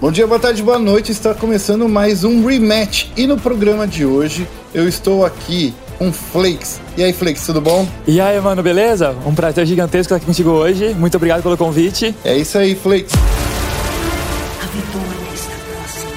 Bom dia, boa tarde, boa noite. Está começando mais um rematch. E no programa de hoje eu estou aqui com Flakes. E aí, Flakes, tudo bom? E aí, mano, beleza? Um prazer gigantesco estar aqui contigo hoje. Muito obrigado pelo convite. É isso aí, Flakes. A vitória está próxima.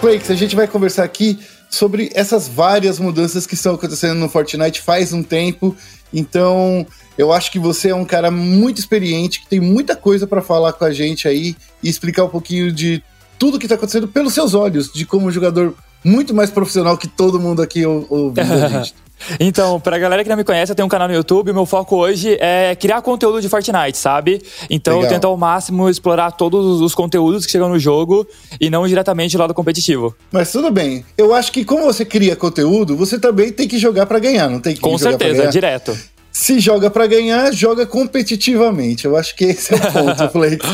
Flakes, a gente vai conversar aqui sobre essas várias mudanças que estão acontecendo no Fortnite faz um tempo. Então, eu acho que você é um cara muito experiente, que tem muita coisa para falar com a gente aí e explicar um pouquinho de tudo que está acontecendo pelos seus olhos, de como um jogador muito mais profissional que todo mundo aqui ouvindo a gente. Então, pra galera que não me conhece, eu tenho um canal no YouTube. Meu foco hoje é criar conteúdo de Fortnite, sabe? Então, Legal. eu tento ao máximo explorar todos os conteúdos que chegam no jogo e não diretamente do lado competitivo. Mas tudo bem. Eu acho que como você cria conteúdo, você também tem que jogar para ganhar, não tem que Com certeza, direto. Se joga para ganhar, joga competitivamente. Eu acho que esse é o ponto, Flakes.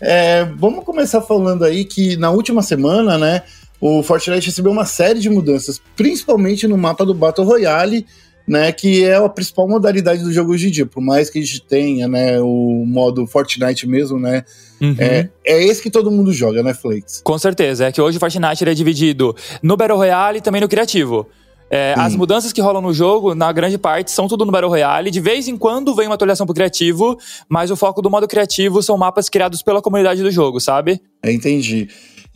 É, vamos começar falando aí que na última semana, né, o Fortnite recebeu uma série de mudanças, principalmente no mapa do Battle Royale, né, que é a principal modalidade do jogo hoje em dia. Por mais que a gente tenha, né, o modo Fortnite mesmo, né, Uhum. é, é esse que todo mundo joga, né, Flakes? Com certeza. É que hoje o Fortnite é dividido no Battle Royale e também no criativo. É, as mudanças que rolam no jogo, na grande parte, são tudo no Battle Royale. De vez em quando vem uma atualização pro criativo, mas o foco do modo criativo são mapas criados pela comunidade do jogo, sabe? Entendi.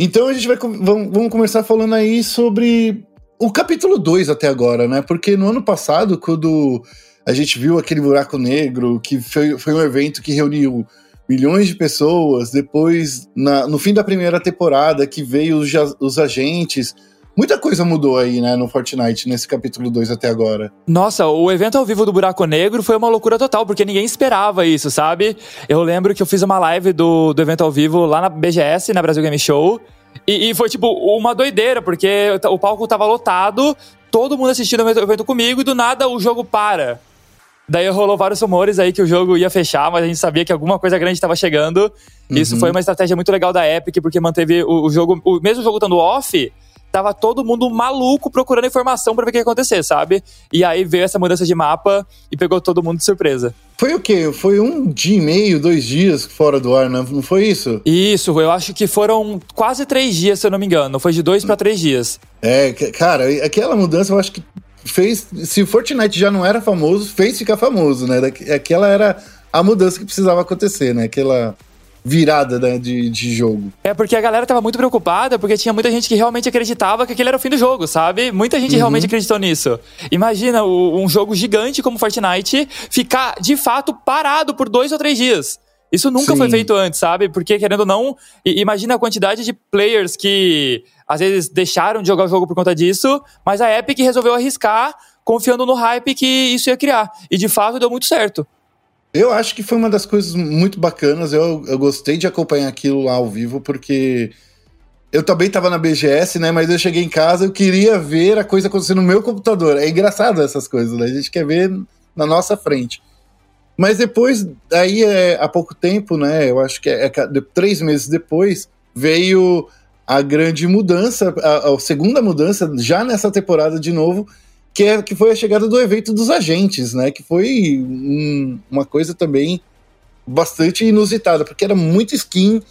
Então a gente vai vamos, começar falando aí sobre o capítulo 2 até agora, né? Porque no ano passado, quando a gente viu aquele buraco negro, que foi, foi um evento que reuniu milhões de pessoas, depois, na- no fim da primeira temporada, que veio os, os agentes. Muita coisa mudou aí, né, no Fortnite, nesse capítulo 2 até agora. Nossa, o evento ao vivo do Buraco Negro foi uma loucura total, porque ninguém esperava isso, sabe? Eu lembro que eu fiz uma live do, do evento ao vivo lá na BGS, na Brasil Game Show, e, e foi tipo uma doideira, porque o palco tava lotado, todo mundo assistindo o evento- comigo, e do nada o jogo para. Daí rolou vários rumores aí que o jogo ia fechar, mas a gente sabia que alguma coisa grande estava chegando. Isso foi uma estratégia muito legal da Epic, porque manteve o, o jogo, o mesmo jogo estando off, tava todo mundo maluco procurando informação pra ver o que ia acontecer, sabe? E aí veio essa mudança de mapa e pegou todo mundo de surpresa. Foi o quê? Foi um dia e meio, dois dias fora do ar, não não foi isso? Isso, eu acho que foram quase três dias, se eu não me engano. Foi de dois pra três dias. É, cara, aquela mudança eu acho que fez. Se o Fortnite já não era famoso, fez ficar famoso, né? Aquela era a mudança que precisava acontecer, né? Aquela virada né, de, de jogo. É porque a galera tava muito preocupada, porque tinha muita gente que realmente acreditava que aquele era o fim do jogo, sabe? Muita gente realmente acreditou nisso. Imagina o- um jogo gigante como Fortnite ficar de fato parado por dois ou três dias. Isso nunca Sim. foi feito antes, sabe? Porque, querendo ou não, imagina a quantidade de players que às vezes deixaram de jogar o jogo por conta disso, mas a Epic resolveu arriscar, confiando no hype que isso ia criar. E de fato deu muito certo. Eu acho que foi uma das coisas muito bacanas. Eu, eu gostei de acompanhar aquilo lá ao vivo, porque eu também tava na BGS, né? Mas eu cheguei em casa, eu queria ver a coisa acontecendo no meu computador. É engraçado essas coisas, né? A gente quer ver na nossa frente. Mas depois, aí é, há pouco tempo, né? Eu acho que é, é três meses depois, veio a grande mudança, a, a segunda mudança, já nessa temporada de novo, que, é, que foi a chegada do evento dos agentes, né? Que foi um- uma coisa também bastante inusitada, porque era muito skin,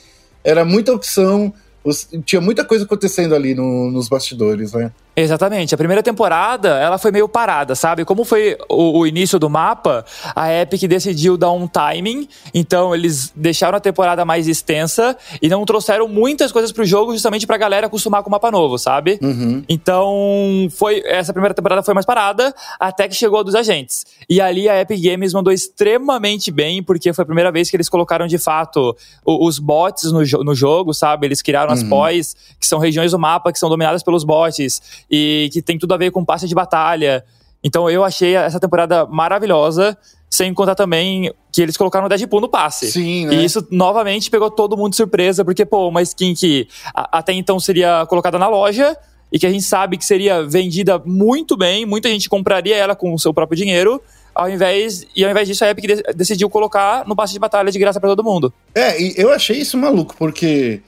era muita opção, os- tinha muita coisa acontecendo ali no- nos bastidores, né? Exatamente. A primeira temporada, ela foi meio parada, sabe? Como foi o, o início do mapa, a Epic decidiu dar um timing, então eles deixaram a temporada mais extensa e não trouxeram muitas coisas pro jogo justamente pra galera acostumar com o mapa novo, sabe? Uhum. Então, foi essa primeira temporada foi mais parada, até que chegou a dos agentes. E ali a Epic Games mandou extremamente bem, porque foi a primeira vez que eles colocaram de fato o- os bots no, no jogo, sabe? Eles criaram as pós, que são regiões do mapa que são dominadas pelos bots e que tem tudo a ver com passe de batalha. Então eu achei essa temporada maravilhosa, sem contar também que eles colocaram o Deadpool no passe. Sim, né? E isso novamente pegou todo mundo de surpresa, porque, pô, uma skin que até então seria colocada na loja e que a gente sabe que seria vendida muito bem, muita gente compraria ela com o seu próprio dinheiro, ao invés, e ao invés disso a Epic de- decidiu colocar no passe de batalha de graça pra todo mundo. É, e eu achei isso maluco, porque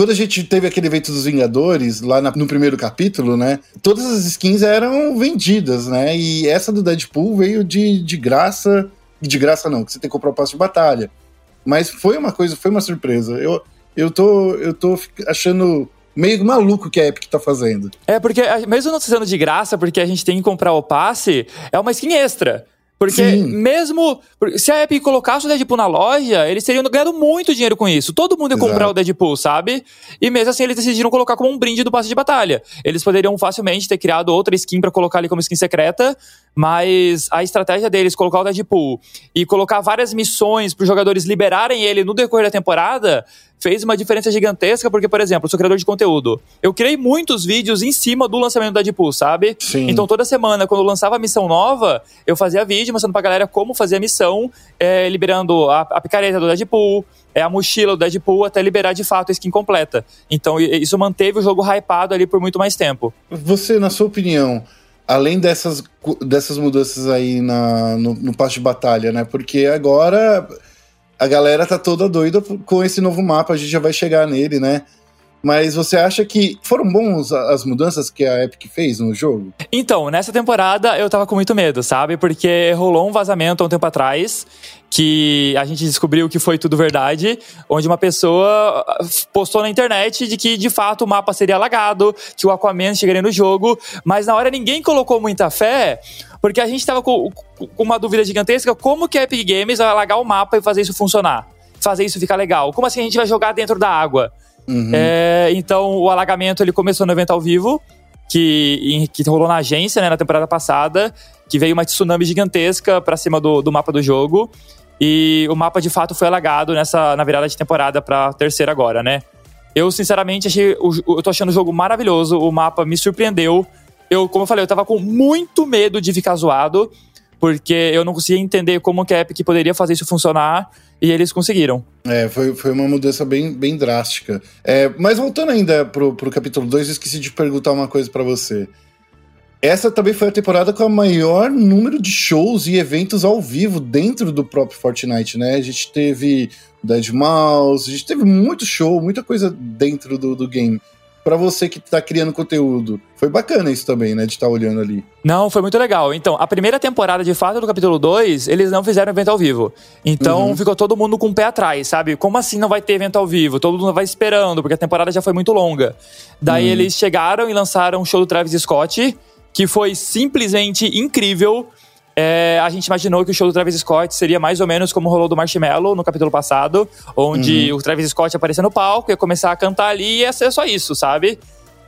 quando a gente teve aquele evento dos Vingadores, lá na- no primeiro capítulo, né? Todas as skins eram vendidas, né? E essa do Deadpool veio de, de graça. De graça não, que você tem que comprar o passe de batalha. Mas foi uma coisa, foi uma surpresa. Eu, eu, tô, eu tô achando meio maluco que a Epic tá fazendo. É, porque mesmo não sendo de graça, porque a gente tem que comprar o passe, é uma skin extra. Porque Sim. mesmo. Se a Epic colocasse o Deadpool na loja, eles teriam ganhado muito dinheiro com isso. Todo mundo ia Exato. comprar o Deadpool, sabe? E mesmo assim eles decidiram colocar como um brinde do passe de batalha. Eles poderiam facilmente ter criado outra skin para colocar ali como skin secreta, mas a estratégia deles, colocar o Deadpool e colocar várias missões para os jogadores liberarem ele no decorrer da temporada, fez uma diferença gigantesca, porque, por exemplo, eu sou criador de conteúdo. Eu criei muitos vídeos em cima do lançamento do Deadpool, sabe? Sim. Então, toda semana, quando eu lançava a missão nova, eu fazia vídeo mostrando pra galera como fazer a missão, é, liberando a, a picareta do Deadpool, é a mochila do Deadpool até liberar de fato a skin completa. Então, isso manteve o jogo hypado ali por muito mais tempo. Você, na sua opinião, além dessas, dessas mudanças aí na, no, no passo de batalha, né? Porque agora a galera tá toda doida com esse novo mapa, a gente já vai chegar nele, né? Mas você acha que foram bons as mudanças que a Epic fez no jogo? Então, nessa temporada eu tava com muito medo, sabe? Porque rolou um vazamento há um tempo atrás que a gente descobriu que foi tudo verdade, onde uma pessoa postou na internet de que de fato o mapa seria alagado, que o Aquaman chegaria no jogo, mas na hora ninguém colocou muita fé, porque a gente tava com, com uma dúvida gigantesca, como que a Epic Games vai alagar o mapa e fazer isso funcionar? Fazer isso ficar legal? Como assim a gente vai jogar dentro da água? Uhum. É, então o alagamento ele começou no evento ao vivo, que, que rolou na agência né, na temporada passada, que veio uma tsunami gigantesca para cima do, do mapa do jogo. E o mapa de fato foi alagado nessa na virada de temporada pra terceira agora, né? Eu, sinceramente, achei. Eu tô achando o jogo maravilhoso. O mapa me surpreendeu. Eu, como eu falei, eu tava com muito medo de ficar zoado, porque eu não conseguia entender como que a Epic poderia fazer isso funcionar. E eles conseguiram. É, foi, foi uma mudança bem, bem drástica. É, mas voltando ainda pro, pro capítulo 2, esqueci de perguntar uma coisa para você. Essa também foi a temporada com o maior número de shows e eventos ao vivo dentro do próprio Fortnite, né? A gente teve Dead Mouse, a gente teve muito show, muita coisa dentro do, do game. Para você que tá criando conteúdo, foi bacana isso também, né? De estar tá olhando ali. Não, foi muito legal. Então, a primeira temporada, de fato, do capítulo 2, eles não fizeram evento ao vivo. Então, uhum. ficou todo mundo com o pé atrás, sabe? Como assim não vai ter evento ao vivo? Todo mundo vai esperando, porque a temporada já foi muito longa. Daí, uhum. eles chegaram e lançaram o show do Travis Scott que foi simplesmente incrível. É, a gente imaginou que o show do Travis Scott seria mais ou menos como rolou do Marshmallow no capítulo passado, onde uhum. o Travis Scott aparecia no palco, ia começar a cantar ali e ia ser só isso, sabe?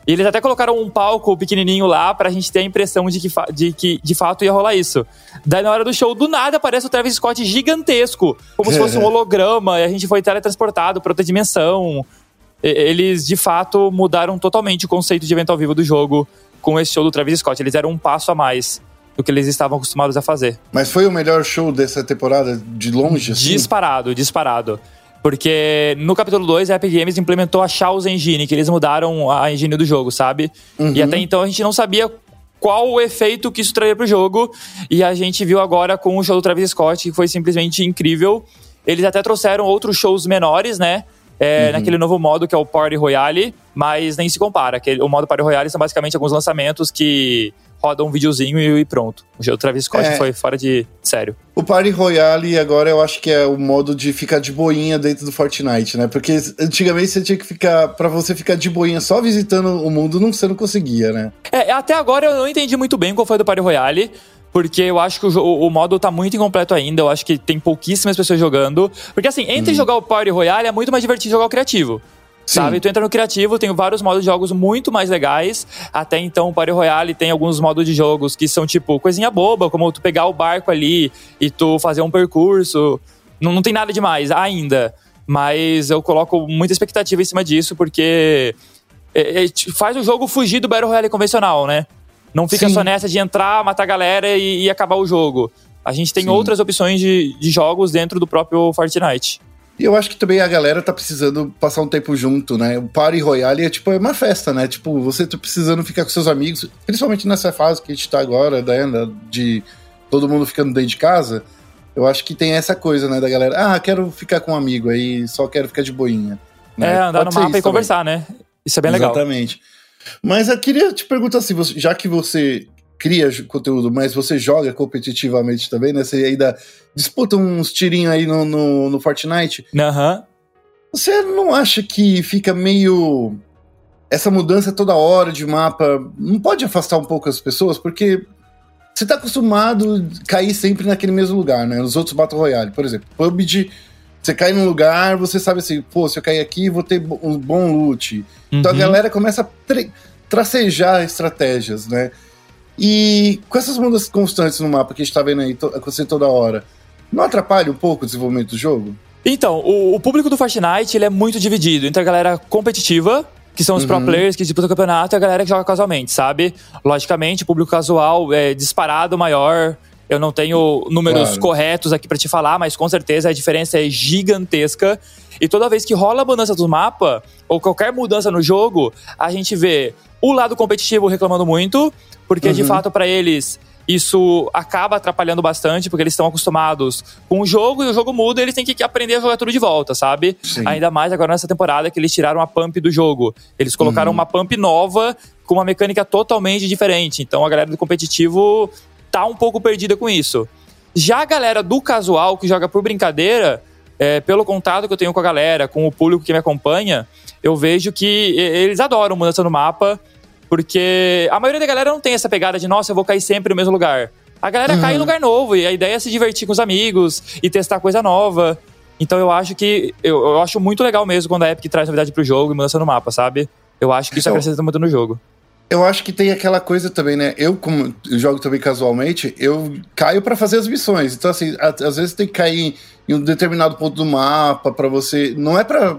E eles até colocaram um palco pequenininho lá pra gente ter a impressão de que, de que de fato ia rolar isso. Daí na hora do show, do nada aparece o Travis Scott gigantesco, como se fosse um holograma, e a gente foi teletransportado pra outra dimensão. Eles de fato mudaram totalmente o conceito de evento ao vivo do jogo com esse show do Travis Scott. Eles eram um passo a mais do que eles estavam acostumados a fazer. Mas foi o melhor show dessa temporada de longe? Assim? Disparado, disparado. Porque no capítulo 2, a Epic Games implementou a Chaos Engine, que eles mudaram a engine do jogo, sabe? Uhum. E até então a gente não sabia qual o efeito que isso traria pro jogo. E a gente viu agora com o show do Travis Scott, que foi simplesmente incrível. Eles até trouxeram outros shows menores, né? é, uhum. naquele novo modo que é o Party Royale, mas nem se compara. Que o modo Party Royale são basicamente alguns lançamentos que rodam um videozinho e, pronto. O jogo Travis Scott é. foi fora de sério. O Party Royale agora eu acho que é o modo de ficar de boinha dentro do Fortnite, né? Porque antigamente você tinha que ficar. para você ficar de boinha só visitando o mundo, não, você não conseguia, né? É, até agora eu não entendi muito bem qual foi do Party Royale porque eu acho que o, o, modo tá muito incompleto ainda. Eu acho que tem pouquíssimas pessoas jogando. Porque assim, entre hum. jogar o Party Royale é muito mais divertido jogar o criativo. Sim. Sabe? Tu entra no criativo, tem vários modos de jogos muito mais legais. Até então, o Party Royale tem alguns modos de jogos que são tipo coisinha boba, como tu pegar o barco ali e tu fazer um percurso. Não, não tem nada demais ainda. Mas eu coloco muita expectativa em cima disso, porque é, é, faz o jogo fugir do Battle Royale convencional, né? Não fica Sim. só nessa de entrar, matar a galera e, e acabar o jogo. A gente tem Sim. outras opções de, de jogos dentro do próprio Fortnite. E eu acho que também a galera tá precisando passar um tempo junto, né? O Party Royale é tipo é uma festa, né? Tipo, você tá precisando ficar com seus amigos, principalmente nessa fase que a gente tá agora, né? De todo mundo ficando dentro de casa. Eu acho que tem essa coisa, né, da galera. Ah, quero ficar com um amigo aí, só quero ficar de boinha. Né? É, andar Pode no mapa e conversar, né? Isso é bem legal. Exatamente. Mas eu queria te perguntar assim, já que você cria conteúdo, mas você joga competitivamente também, né? Você ainda disputa uns tirinhos aí no, no, no Fortnite. Aham. Uhum. Você não acha que fica meio. Essa mudança toda hora de mapa não pode afastar um pouco as pessoas? Porque você tá acostumado a cair sempre naquele mesmo lugar, né? Os outros Battle Royale, por exemplo, PUBG, você cai num lugar, você sabe assim, pô, se eu cair aqui, vou ter um bom loot. Uhum. Então a uhum. galera começa a tracejar estratégias, né? E com essas mudanças constantes no mapa que a gente tá vendo aí acontecendo toda hora, não atrapalha um pouco o desenvolvimento do jogo? Então, o, o, público do Fortnite ele é muito dividido entre a galera competitiva, que são os uhum. pro players que disputam o campeonato, e a galera que joga casualmente, sabe? Logicamente, o público casual é disparado maior. Eu não tenho números claro. corretos aqui para te falar, mas com certeza a diferença é gigantesca. E toda vez que rola a mudança do mapa, ou qualquer mudança no jogo, a gente vê o lado competitivo reclamando muito, porque uhum. de fato para eles isso acaba atrapalhando bastante, porque eles estão acostumados com o jogo e o jogo muda e eles têm que aprender a jogar tudo de volta, sabe? Sim. Ainda mais agora nessa temporada que eles tiraram a pump do jogo. Eles colocaram uhum. uma pump nova com uma mecânica totalmente diferente. Então a galera do competitivo tá um pouco perdida com isso. Já a galera do casual, que joga por brincadeira, é, pelo contato que eu tenho com a galera, com o público que me acompanha, eu vejo que eles adoram mudança no mapa. Porque a maioria da galera não tem essa pegada de, nossa, eu vou cair sempre no mesmo lugar. A galera uhum. cai em lugar novo e a ideia é se divertir com os amigos e testar coisa nova. Então eu acho que. Eu, eu acho muito legal mesmo quando a Epic traz novidade pro jogo e mudança no mapa, sabe? Eu acho que isso então, acrescenta muito no jogo. Eu acho que tem aquela coisa também, né? Eu, como eu jogo também casualmente, eu caio para fazer as missões. Então, assim, às vezes tem que cair em um determinado ponto do mapa para você. Não é para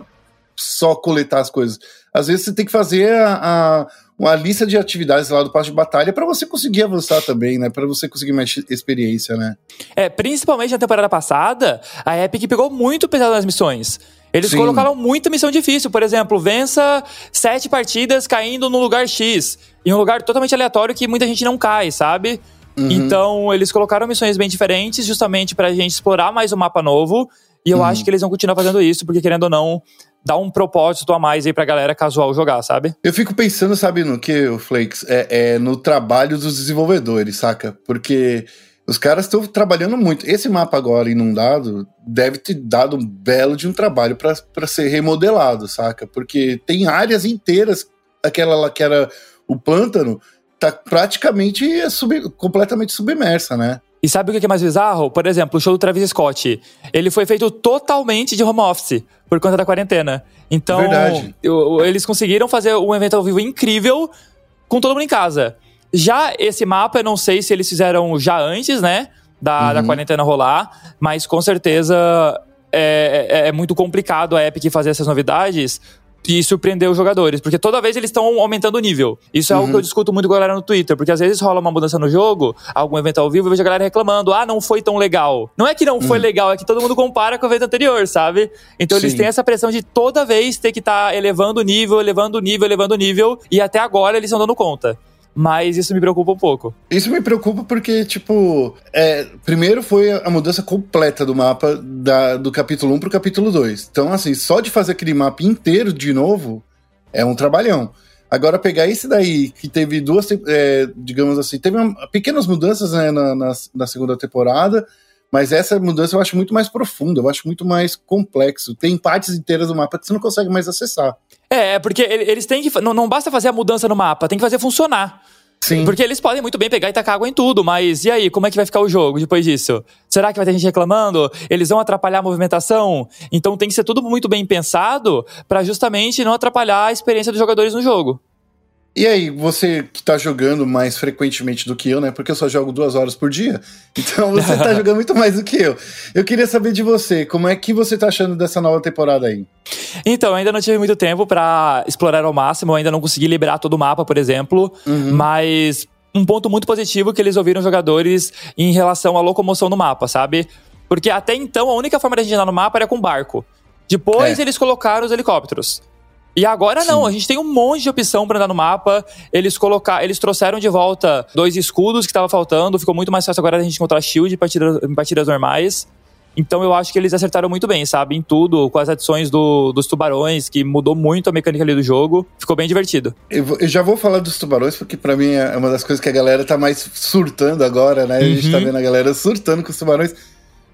só coletar as coisas. Às vezes você tem que fazer a, a uma lista de atividades lá do passo de batalha para você conseguir avançar também, né? Para você conseguir mais experiência, né? É, principalmente na temporada passada, a Epic pegou muito pesado nas missões. Eles Sim. colocaram muita missão difícil. Por exemplo, vença sete partidas caindo no lugar X. Em um lugar totalmente aleatório que muita gente não cai, sabe? Uhum. Então, eles colocaram missões bem diferentes, justamente pra gente explorar mais um mapa novo. E eu uhum. acho que eles vão continuar fazendo isso, porque querendo ou não, dá um propósito a mais aí pra galera casual jogar, sabe? Eu fico pensando, sabe, no que, o Flakes? É, é no trabalho dos desenvolvedores, saca? Porque os caras estão trabalhando muito. Esse mapa agora inundado deve ter dado um belo de um trabalho para ser remodelado, saca? Porque tem áreas inteiras, aquela lá que era o pântano, tá praticamente sub, completamente submersa, né? E sabe o que é mais bizarro? Por exemplo, o show do Travis Scott. Ele foi feito totalmente de home office por conta da quarentena. Então, eles conseguiram fazer um evento ao vivo incrível com todo mundo em casa. Já esse mapa, eu não sei se eles fizeram já antes, né? Da, uhum. da quarentena rolar, mas com certeza é, é, é, muito complicado a Epic fazer essas novidades, e surpreender os jogadores, porque toda vez eles estão aumentando o nível. Isso é uhum. algo que eu discuto muito com a galera no Twitter, porque às vezes rola uma mudança no jogo, algum evento ao vivo, eu vejo a galera reclamando: ah, não foi tão legal. Não é que não foi uhum. legal, é que todo mundo compara com o evento anterior, sabe? Então Sim. eles têm essa pressão de toda vez ter que estar tá elevando o nível, elevando o nível, elevando o nível, e até agora eles estão dando conta mas isso me preocupa um pouco. Isso me preocupa porque, tipo, é, primeiro foi a mudança completa do mapa da, do capítulo 1 pro capítulo 2. Então, assim, só de fazer aquele mapa inteiro de novo é um trabalhão. Agora, pegar esse daí, que teve duas, é, digamos assim, teve uma, pequenas mudanças né, na, na, na segunda temporada, mas essa mudança eu acho muito mais profunda, eu acho muito mais complexo. Tem partes inteiras do mapa que você não consegue mais acessar. É, porque eles têm que. Não, não basta fazer a mudança no mapa, tem que fazer funcionar. Sim. Porque eles podem muito bem pegar e tacar água em tudo, mas e aí, como é que vai ficar o jogo depois disso? Será que vai ter gente reclamando? Eles vão atrapalhar a movimentação? Então tem que ser tudo muito bem pensado para justamente não atrapalhar a experiência dos jogadores no jogo. E aí, você que tá jogando mais frequentemente do que eu, né? Porque eu só jogo duas horas por dia. Então você tá jogando muito mais do que eu. Eu queria saber de você, como é que você tá achando dessa nova temporada aí? Então, eu ainda não tive muito tempo para explorar ao máximo, eu ainda não consegui liberar todo o mapa, por exemplo. Uhum. Mas um ponto muito positivo que eles ouviram jogadores em relação à locomoção no mapa, sabe? Porque até então a única forma de a gente andar no mapa era com barco. Depois é. eles colocaram os helicópteros. E agora Sim. não, a gente tem um monte de opção para andar no mapa. Eles colocar, eles trouxeram de volta dois escudos que estava faltando, ficou muito mais fácil agora a gente encontrar shield em partidas, em partidas normais. Então eu acho que eles acertaram muito bem, sabe? Em tudo, com as adições do, dos tubarões, que mudou muito a mecânica ali do jogo. Ficou bem divertido. Eu, eu já vou falar dos tubarões, porque para mim é uma das coisas que a galera tá mais surtando agora, né? A gente tá uhum. vendo a galera surtando com os tubarões.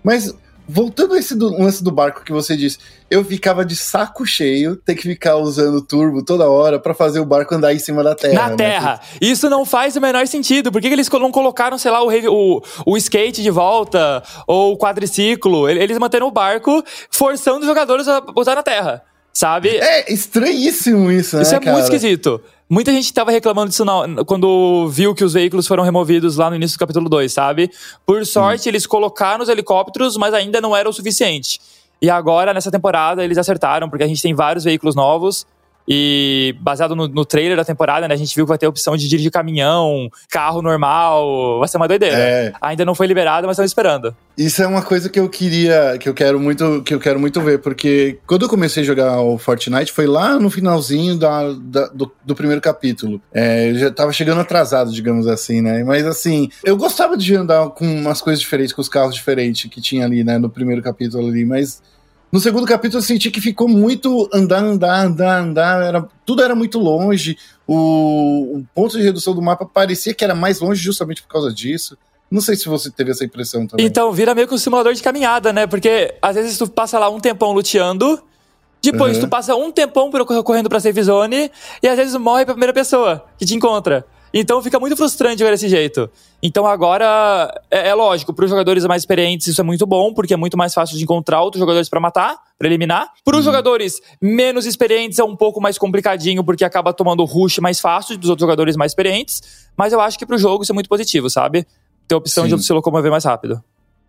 Mas voltando a esse do, lance do barco que você disse, eu ficava de saco cheio ter que ficar usando turbo toda hora para fazer o barco andar em cima da terra. Na né? terra. Isso não faz o menor sentido. Por que, que eles não colocaram, sei lá, o, o, o skate de volta ou o quadriciclo? Eles manteram o barco forçando os jogadores a usar na terra. Sabe? É estranhíssimo isso, né? Isso é cara? muito esquisito. Muita gente tava reclamando disso na, quando viu que os veículos foram removidos lá no início do capítulo 2, sabe? Por sorte, hum. eles colocaram os helicópteros, mas ainda não era o suficiente. E agora, nessa temporada, eles acertaram, porque a gente tem vários veículos novos. E baseado no, no, trailer da temporada, né, a gente viu que vai ter a opção de dirigir caminhão, carro normal, vai ser uma doideira. É. Ainda não foi liberado, mas estamos esperando. Isso é uma coisa que eu queria, que eu quero muito, que eu quero muito ver, porque quando eu comecei a jogar o Fortnite foi lá no finalzinho da, da do, do, primeiro capítulo. É, eu já tava chegando atrasado, digamos assim, né? Mas assim, eu gostava de andar com umas coisas diferentes, com os carros diferentes que tinha ali, né, no primeiro capítulo ali, mas no segundo capítulo eu senti que ficou muito andar, andar, andar, andar, era, tudo era muito longe. O, o, ponto de redução do mapa parecia que era mais longe justamente por causa disso. Não sei se você teve essa impressão também. Então, vira meio que um simulador de caminhada, né? Porque às vezes tu passa lá um tempão luteando, depois uhum. tu passa um tempão correndo pra safe zone, e às vezes morre pra primeira pessoa que te encontra. Então fica muito frustrante ver desse jeito. Então agora, é, é lógico, para os jogadores mais experientes isso é muito bom, porque é muito mais fácil de encontrar outros jogadores para matar, para eliminar. Para os uhum. jogadores menos experientes é um pouco mais complicadinho, porque acaba tomando o rush mais fácil dos outros jogadores mais experientes. Mas eu acho que para o jogo isso é muito positivo, sabe? Ter a opção Sim. de se locomover mais rápido.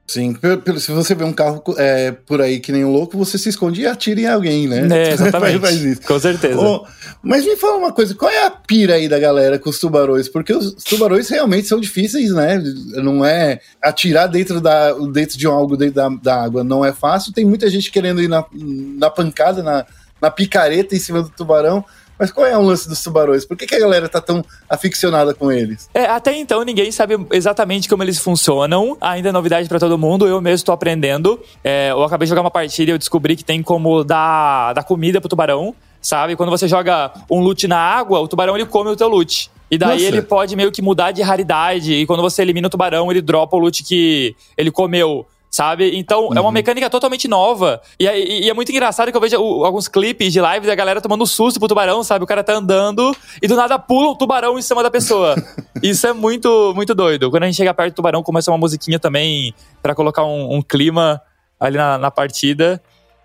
Sim, se você vê um carro é, por aí que nem um louco, você se esconde e atira em alguém, né? É, exatamente. Faz isso. Com certeza. Oh, mas me fala uma coisa, qual é a pira aí da galera com os tubarões? Porque os tubarões realmente são difíceis, né? Não é atirar dentro, da, dentro de algo dentro da, da água, não é fácil. Tem muita gente querendo ir na, na pancada, na, na picareta em cima do tubarão. Mas qual é o lance dos tubarões? Por que, que a galera tá tão aficionada com eles? É, até então ninguém sabe exatamente como eles funcionam. Ainda é novidade para todo mundo. Eu mesmo tô aprendendo. É, eu acabei de jogar uma partida e eu descobri que tem como dar, dar comida pro tubarão. Sabe? Quando você joga um loot na água, o tubarão ele come o teu loot. E daí Nossa. ele pode meio que mudar de raridade. E quando você elimina o tubarão, ele dropa o loot que ele comeu sabe? Então uhum. é uma uhum. mecânica totalmente nova. E, e, e, é muito engraçado que eu vejo o, alguns clipes de lives da galera tomando susto pro tubarão, sabe? O cara tá andando e do nada pula um tubarão em cima da pessoa. Isso é muito, muito doido. Quando a gente chega perto do tubarão, começa uma musiquinha também para colocar um, um, clima ali na, na partida.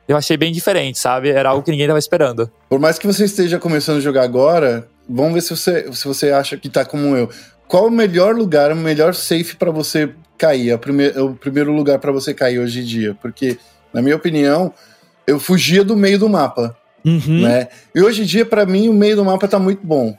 Eu achei bem diferente, sabe? Era algo que ninguém tava esperando. Por mais que você esteja começando a jogar agora, vamos ver se você, se você acha que tá como eu. Qual o melhor lugar, o melhor safe para você cair, é o, primeir, é o primeiro lugar para você cair hoje em dia. Porque, na minha opinião, eu fugia do meio do mapa. Uhum. Né? E hoje em dia, para mim, o meio do mapa tá muito bom.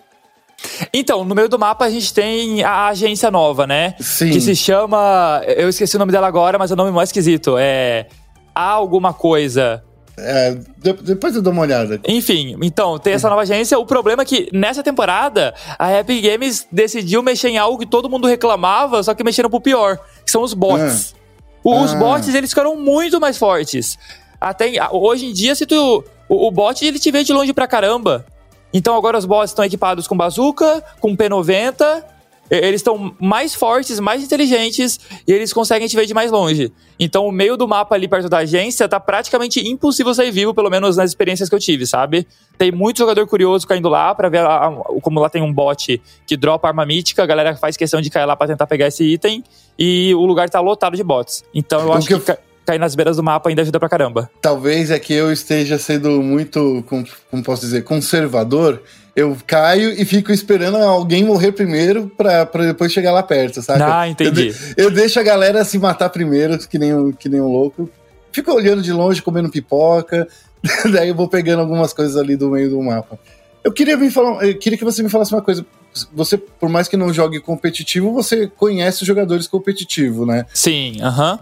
Então, no meio do mapa a gente tem a agência nova, né? Sim. Que se chama. Eu esqueci o nome dela agora, mas é o nome mais esquisito. É. Há alguma coisa. É, depois eu dou uma olhada. Enfim, então, tem essa nova agência. O problema é que nessa temporada a Epic Games decidiu mexer em algo que todo mundo reclamava, só que mexeram pro pior, que são os bots. Ah. Os ah. bots, eles ficaram muito mais fortes. Até hoje em dia, se tu. O, o bot ele te vê de longe pra caramba. Então agora os bots estão equipados com bazuca, com P90 eles estão mais fortes, mais inteligentes e eles conseguem te ver de mais longe. Então, o meio do mapa ali perto da agência tá praticamente impossível sair vivo, pelo menos nas experiências que eu tive, sabe? Tem muito jogador curioso caindo lá para ver a, a, como lá tem um bot que dropa arma mítica, a galera faz questão de cair lá para tentar pegar esse item e o lugar tá lotado de bots. Então, eu acho que, que cair nas beiras do mapa ainda ajuda pra caramba. Talvez é que eu esteja sendo muito, como, como posso dizer, conservador eu caio e fico esperando alguém morrer primeiro pra, pra depois chegar lá perto, sabe? Ah, entendi. Eu, eu, deixo a galera se matar primeiro, que nem, um, que nem um louco. Fico olhando de longe, comendo pipoca. daí eu vou pegando algumas coisas ali do meio do mapa. Eu queria, me falar, eu queria que você me falasse uma coisa. Você, por mais que não jogue competitivo, você conhece os jogadores competitivos, né? Sim, aham.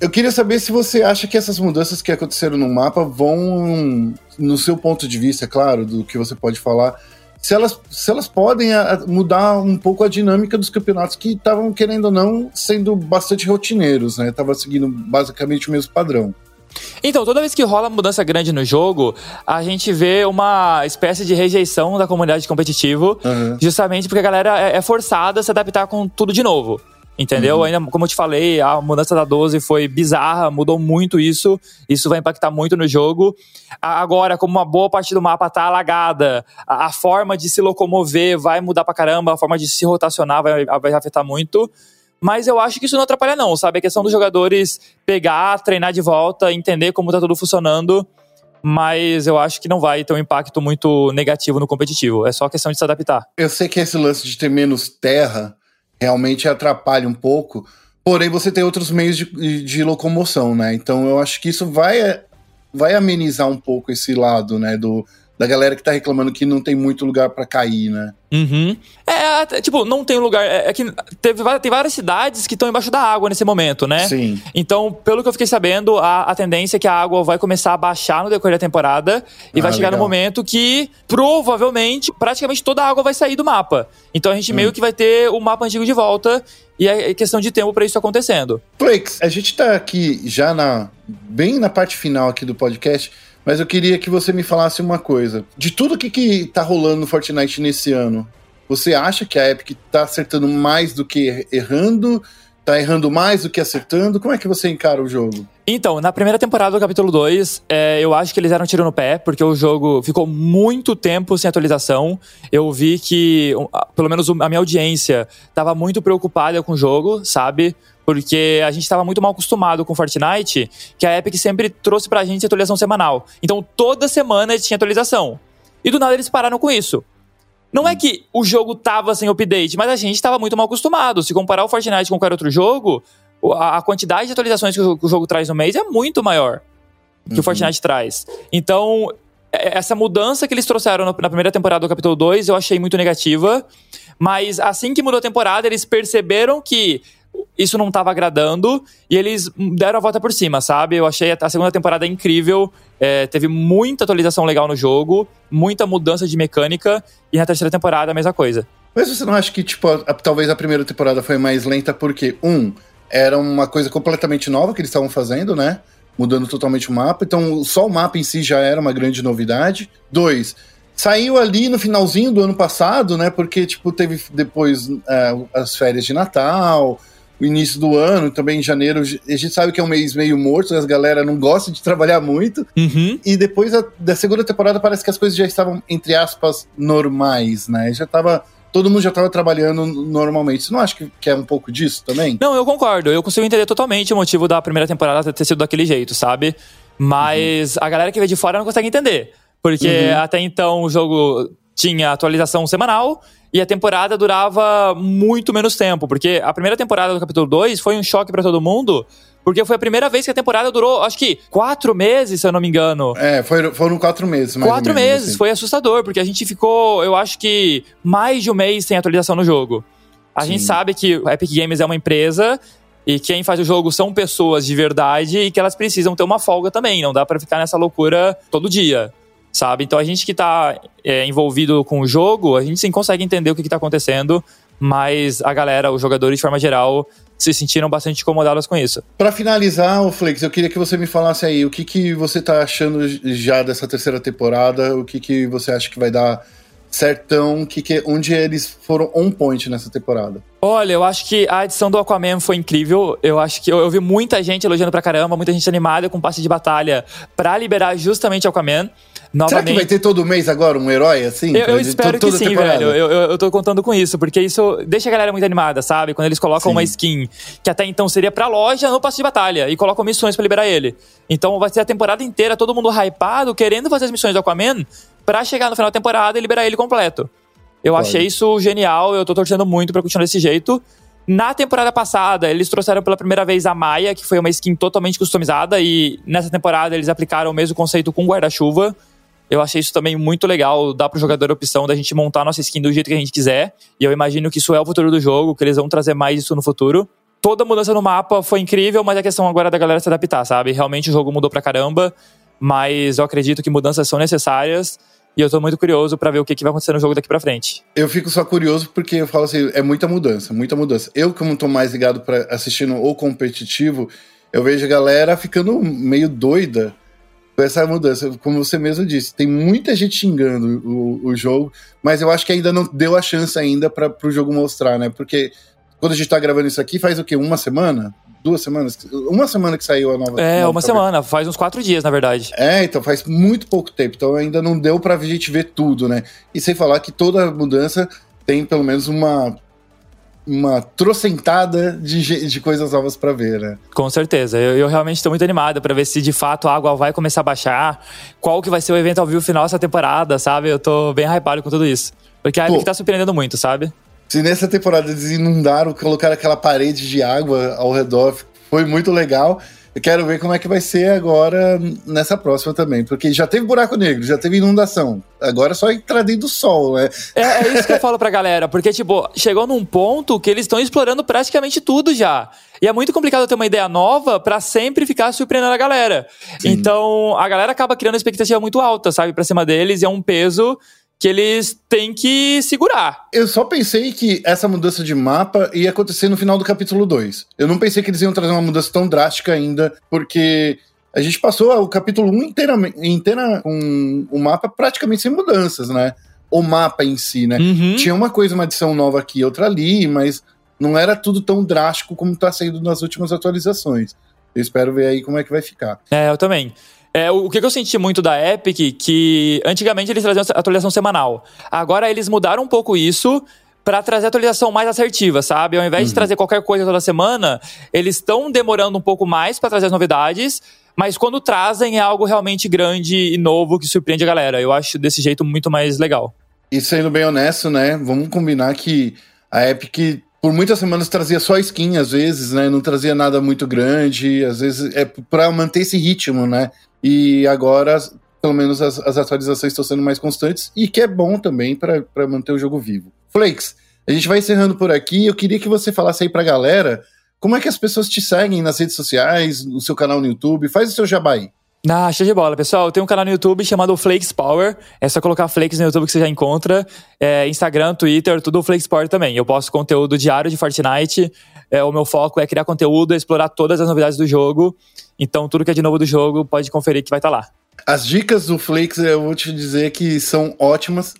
Eu queria saber se você acha que essas mudanças que aconteceram no mapa vão, no seu ponto de vista, é claro, do que você pode falar, se elas, se elas podem a, mudar um pouco a dinâmica dos campeonatos que estavam, querendo ou não, sendo bastante rotineiros, né? Tava seguindo basicamente o mesmo padrão. Então, toda vez que rola mudança grande no jogo, a gente vê uma espécie de rejeição da comunidade competitiva, uhum. justamente porque a galera é, é forçada a se adaptar com tudo de novo. Entendeu? Uhum. Ainda, como eu te falei, a mudança da 12 foi bizarra, mudou muito isso. Isso vai impactar muito no jogo. Agora, como uma boa parte do mapa tá alagada, a, a forma de se locomover vai mudar pra caramba, a forma de se rotacionar vai, vai afetar muito. Mas eu acho que isso não atrapalha, não, sabe? A questão dos jogadores pegar, treinar de volta, entender como tá tudo funcionando. Mas eu acho que não vai ter um impacto muito negativo no competitivo. É só questão de se adaptar. Eu sei que esse lance de ter menos terra realmente atrapalha um pouco. Porém, você tem outros meios de, de locomoção, né? Então eu acho que isso vai, vai amenizar um pouco esse lado, né? Do, da galera que tá reclamando que não tem muito lugar para cair, né? Uhum. É, tipo, não tem lugar. É, é que teve, tem várias cidades que estão embaixo da água nesse momento, né? Sim. Então, pelo que eu fiquei sabendo, a, a tendência é que a água vai começar a baixar no decorrer da temporada e ah, vai chegar legal. no momento que provavelmente praticamente toda a água vai sair do mapa. Então a gente hum. meio que vai ter o mapa antigo de volta e é questão de tempo para isso acontecendo. Flix, a gente tá aqui já na bem na parte final aqui do podcast. Mas eu queria que você me falasse uma coisa. De tudo que, que tá rolando no Fortnite nesse ano, você acha que a Epic tá acertando mais do que errando? Tá errando mais do que acertando? Como é que você encara o jogo? Então, na primeira temporada do capítulo 2, é, eu acho que eles eram tiro no pé, porque o jogo ficou muito tempo sem atualização. Eu vi que, pelo menos a minha audiência, estava muito preocupada com o jogo, sabe? Porque a gente estava muito mal acostumado com Fortnite, que a Epic sempre trouxe pra gente atualização semanal. Então toda semana tinha atualização. E do nada eles pararam com isso. Não é que o jogo tava sem update, mas a gente estava muito mal acostumado. Se comparar o Fortnite com qualquer outro jogo, a quantidade de atualizações que o jogo traz no mês é muito maior que uhum. o Fortnite traz. Então, essa mudança que eles trouxeram na primeira temporada do capítulo 2 eu achei muito negativa. Mas assim que mudou a temporada, eles perceberam que isso não estava agradando e eles deram a volta por cima, sabe? Eu achei a segunda temporada incrível, é, teve muita atualização legal no jogo, muita mudança de mecânica e na terceira temporada a mesma coisa. Mas você não acha que, tipo, a, talvez a primeira temporada foi mais lenta porque, um, era uma coisa completamente nova que eles estavam fazendo, né? Mudando totalmente o mapa. Então, só o mapa em si já era uma grande novidade. Dois, saiu ali no finalzinho do ano passado, né? Porque, tipo, teve depois é, as férias de Natal, o início do ano, também em janeiro, a gente sabe que é um mês meio morto, as galera não gosta de trabalhar muito. Uhum. E depois a, da segunda temporada parece que as coisas já estavam, entre aspas, normais, né? Já tava. Todo mundo já estava trabalhando normalmente. Você não acha que, que é um pouco disso também? Não, eu concordo. Eu consigo entender totalmente o motivo da primeira temporada ter sido daquele jeito, sabe? Mas uhum. a galera que vê de fora não consegue entender. Porque uhum. até então o jogo tinha atualização semanal e a temporada durava muito menos tempo, porque a primeira temporada do capítulo 2 foi um choque para todo mundo, porque foi a primeira vez que a temporada durou, acho que, quatro meses, se eu não me engano. É, foi, foram quatro meses, mais Quatro menos, meses, assim. foi assustador, porque a gente ficou, eu acho que, mais de um mês sem atualização no jogo. A Sim. gente sabe que a Epic Games é uma empresa e quem faz o jogo são pessoas de verdade e que elas precisam ter uma folga também, não dá para ficar nessa loucura todo dia sabe? Então a gente que está é, envolvido com o jogo, a gente sim consegue entender o que está acontecendo, mas a galera, os jogadores de forma geral, se sentiram bastante incomodados com isso. Para finalizar, o Flex, eu queria que você me falasse aí o que, que você está achando já dessa terceira temporada, o que, que você acha que vai dar certão, que, que, onde eles foram on point nessa temporada. Olha, eu acho que a edição do Aquaman foi incrível. Eu acho que eu, eu vi muita gente elogiando pra caramba, muita gente animada com passe de batalha para liberar justamente Aquaman. Novamente. Será que vai ter todo mês agora um herói assim? Eu, eu espero que sim, velho. Eu, eu, eu tô contando com isso, porque isso deixa a galera muito animada, sabe? Quando eles colocam sim. uma skin que até então seria pra loja no passe de batalha e colocam missões para liberar ele. Então vai ser a temporada inteira todo mundo hypado, querendo fazer as missões do Aquaman pra chegar no final da temporada e liberar ele completo. Eu Pode. achei isso genial, eu tô torcendo muito pra continuar desse jeito. Na temporada passada, eles trouxeram pela primeira vez a Maia, que foi uma skin totalmente customizada, e nessa temporada eles aplicaram o mesmo conceito com guarda-chuva. Eu achei isso também muito legal, dá pro jogador a opção da gente montar nossa skin do jeito que a gente quiser. E eu imagino que isso é o futuro do jogo, que eles vão trazer mais isso no futuro. Toda mudança no mapa foi incrível, mas a questão agora é da galera se adaptar, sabe? Realmente o jogo mudou pra caramba, mas eu acredito que mudanças são necessárias. E eu tô muito curioso para ver o que, que vai acontecer no jogo daqui para frente. Eu fico só curioso porque eu falo assim, é muita mudança, muita mudança. Eu, como tô mais ligado para assistindo o competitivo, eu vejo a galera ficando meio doida essa mudança. Como você mesmo disse, tem muita gente xingando o, o jogo, mas eu acho que ainda não deu a chance ainda para o jogo mostrar, né? Porque quando a gente tá gravando isso aqui, faz o quê? Uma semana? duas semanas? Uma semana que saiu a nova. É, nova uma semana, faz uns quatro dias, na verdade. É, então faz muito pouco tempo. Então ainda não deu pra gente ver tudo, né? E sem falar que toda mudança tem pelo menos uma. Uma trocentada de, de coisas novas para ver, né? Com certeza. Eu, eu realmente estou muito animado para ver se de fato a água vai começar a baixar. Qual que vai ser o evento ao vivo final dessa temporada, sabe? Eu tô bem hypado com tudo isso. Porque a Epic tá surpreendendo muito, sabe? Se nessa temporada eles inundaram, colocaram aquela parede de água ao redor, foi muito legal. Eu quero ver como é que vai ser agora nessa próxima também, porque já teve buraco negro, já teve inundação. Agora é só entrar dentro do sol, né? É, é isso que eu falo pra galera, porque, tipo, chegou num ponto que eles estão explorando praticamente tudo já. E é muito complicado ter uma ideia nova para sempre ficar surpreendendo a galera. Sim. Então, a galera acaba criando expectativa muito alta, sabe, pra cima deles, e é um peso que eles têm que segurar. Eu só pensei que essa mudança de mapa ia acontecer no final do capítulo 2. Eu não pensei que eles iam trazer uma mudança tão drástica ainda, porque a gente passou o capítulo 1 inteira, inteira com o mapa praticamente sem mudanças, né? O mapa em si, né? Uhum. Tinha uma coisa, uma adição nova aqui, outra ali, mas não era tudo tão drástico como está sendo nas últimas atualizações. Eu espero ver aí como é que vai ficar. É, eu também. É, o, que eu senti muito da Epic, que antigamente eles traziam atualização semanal. Agora eles mudaram um pouco isso para trazer atualização mais assertiva, sabe? Ao invés uhum. de trazer qualquer coisa toda semana, eles estão demorando um pouco mais para trazer as novidades, mas quando trazem é algo realmente grande e novo que surpreende a galera. Eu acho desse jeito muito mais legal. E sendo bem honesto, né? Vamos combinar que a Epic por muitas semanas trazia só skin, às vezes, né? Não trazia nada muito grande, às vezes é para manter esse ritmo, né? E agora, pelo menos, as, as atualizações estão sendo mais constantes e que é bom também para manter o jogo vivo. Flakes, a gente vai encerrando por aqui. Eu queria que você falasse aí para a galera como é que as pessoas te seguem nas redes sociais, no seu canal no YouTube. Faz o seu jabá aí. Ah, show de bola, pessoal. Eu tenho um canal no YouTube chamado Flakes Power. É só colocar Flakes no YouTube que você já encontra. É, Instagram, Twitter, tudo Flakes Power também. Eu posto conteúdo diário de Fortnite. É, o meu foco é criar conteúdo, explorar todas as novidades do jogo. Então, tudo que é de novo do jogo, pode conferir que vai estar tá lá. As dicas do Flakes, eu vou te dizer que são ótimas.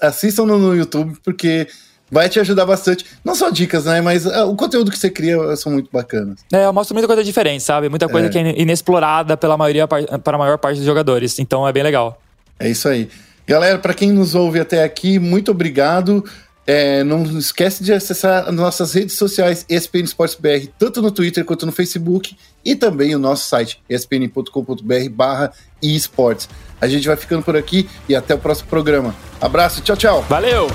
Assistam no YouTube, porque vai te ajudar bastante. Não só dicas, né? Mas uh, o conteúdo que você cria são muito bacanas. É, eu mostro muita coisa diferente, sabe? Muita coisa é. que é inexplorada pela maioria, para a maior parte dos jogadores. Então é bem legal. É isso aí. Galera, para quem nos ouve até aqui, muito obrigado. É, não esquece de acessar as nossas redes sociais ESPN Esportes BR, tanto no Twitter quanto no Facebook, e também o nosso site espn.com.br barra esportes. A gente vai ficando por aqui e até o próximo programa. Abraço, tchau, tchau. Valeu!